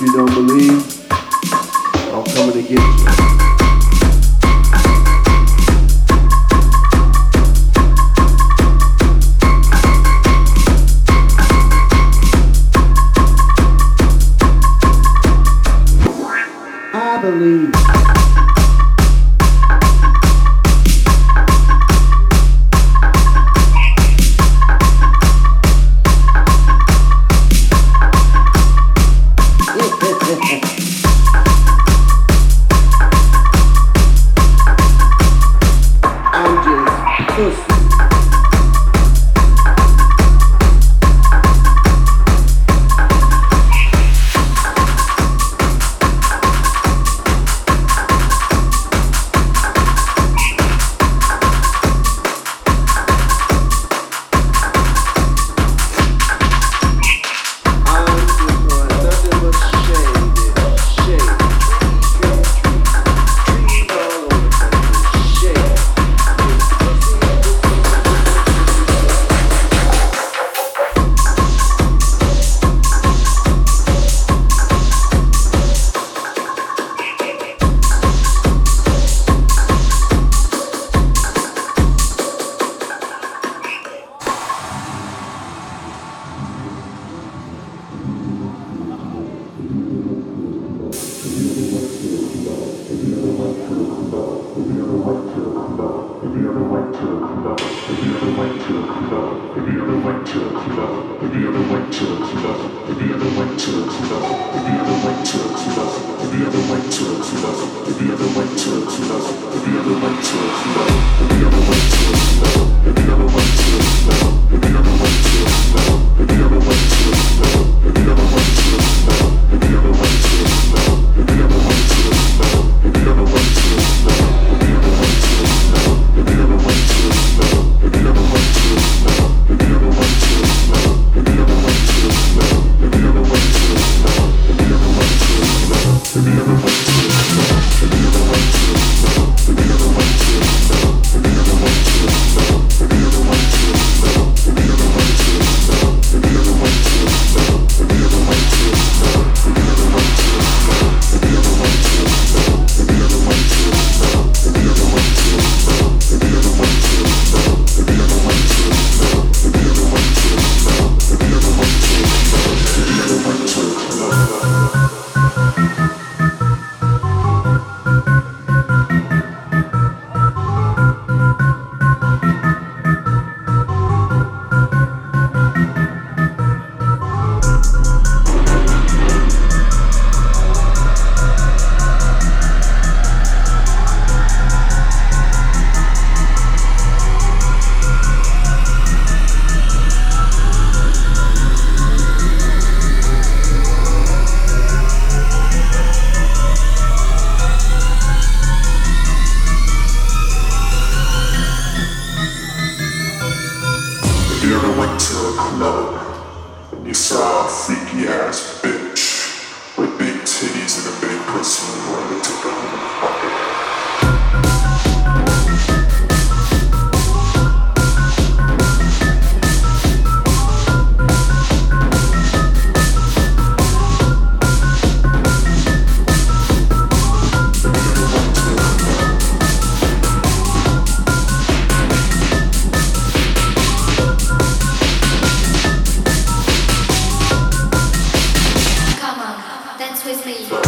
If you don't believe, I'm coming to get you. please.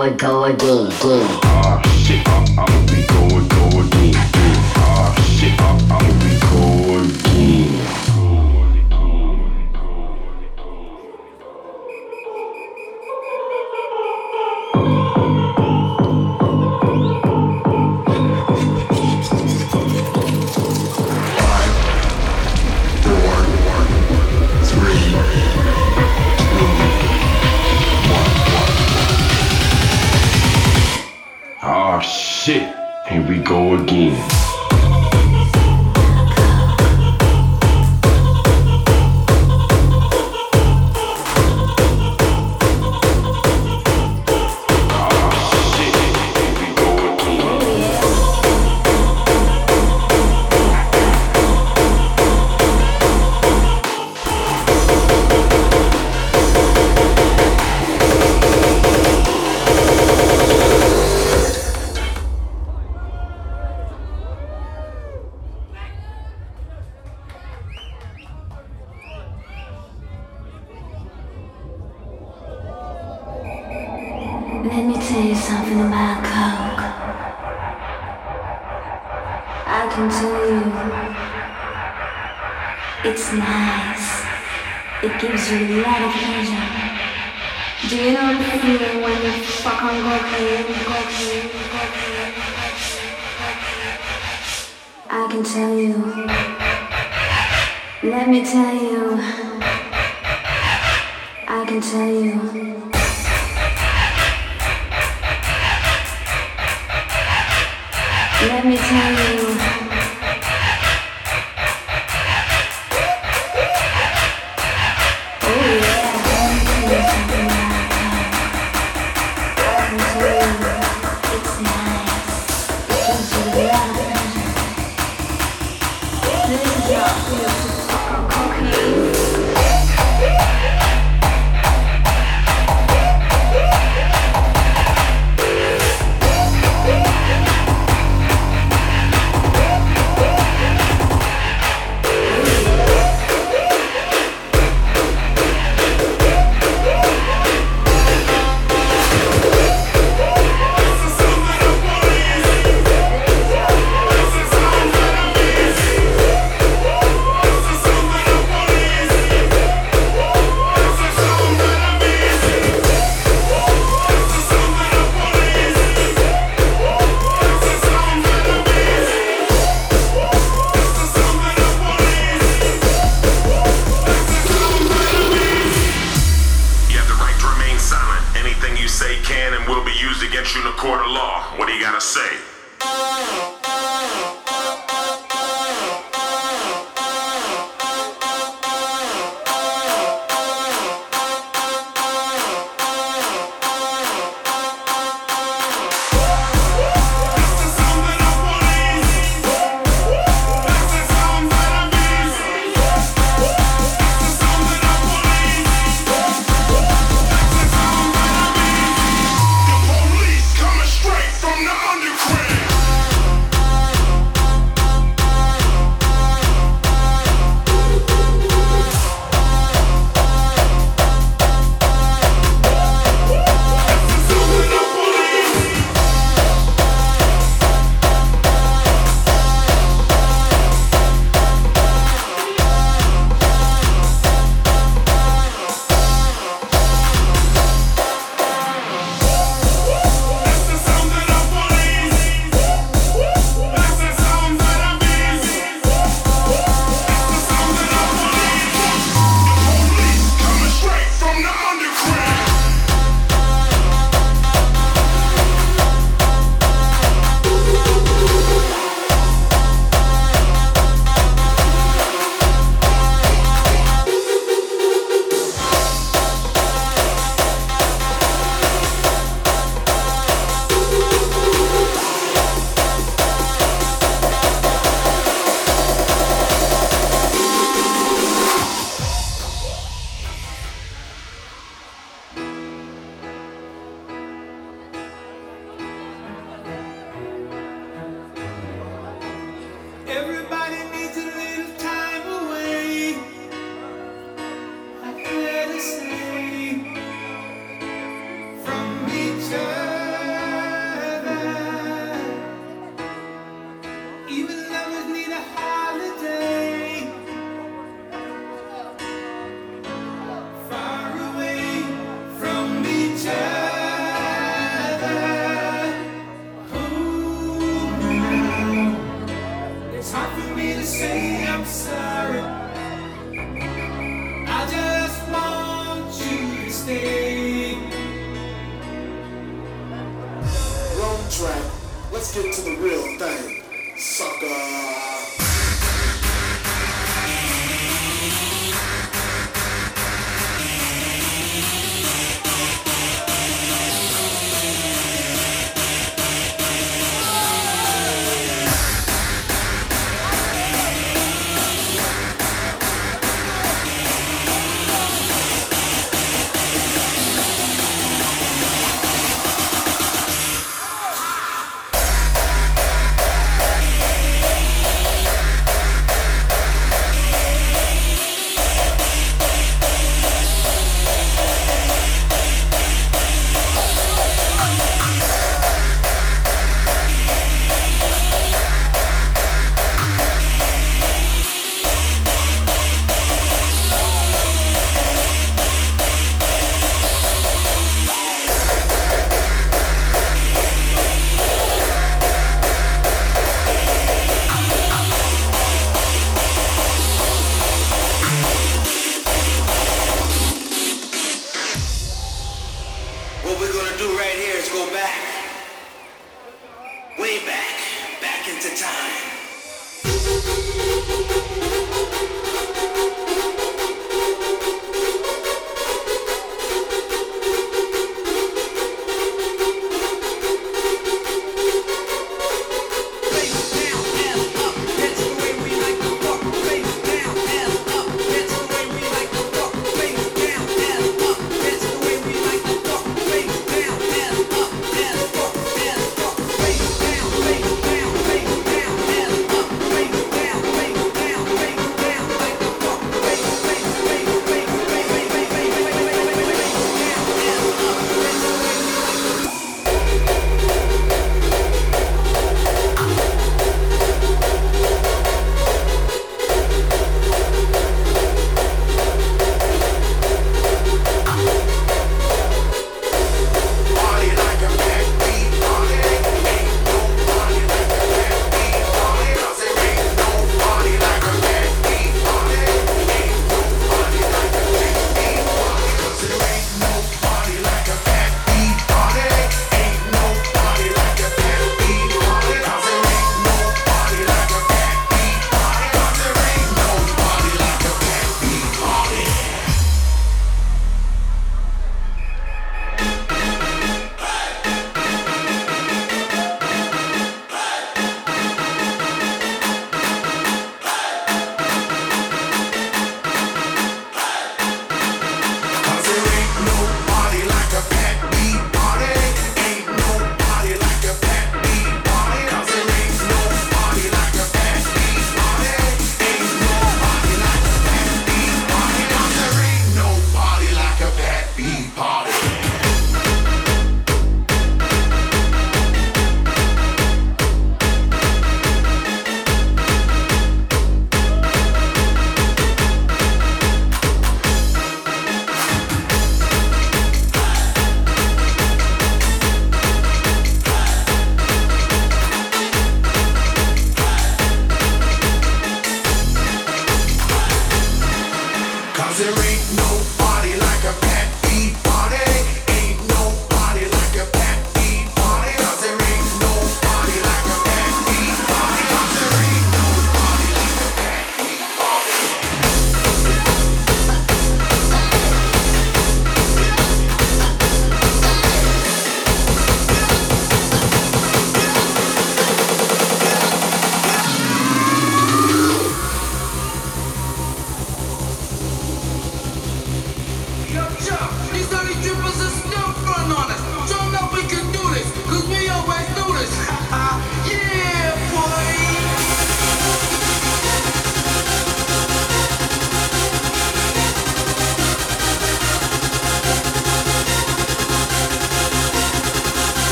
going, going, good, good. Ah, shit, I'm,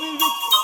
There will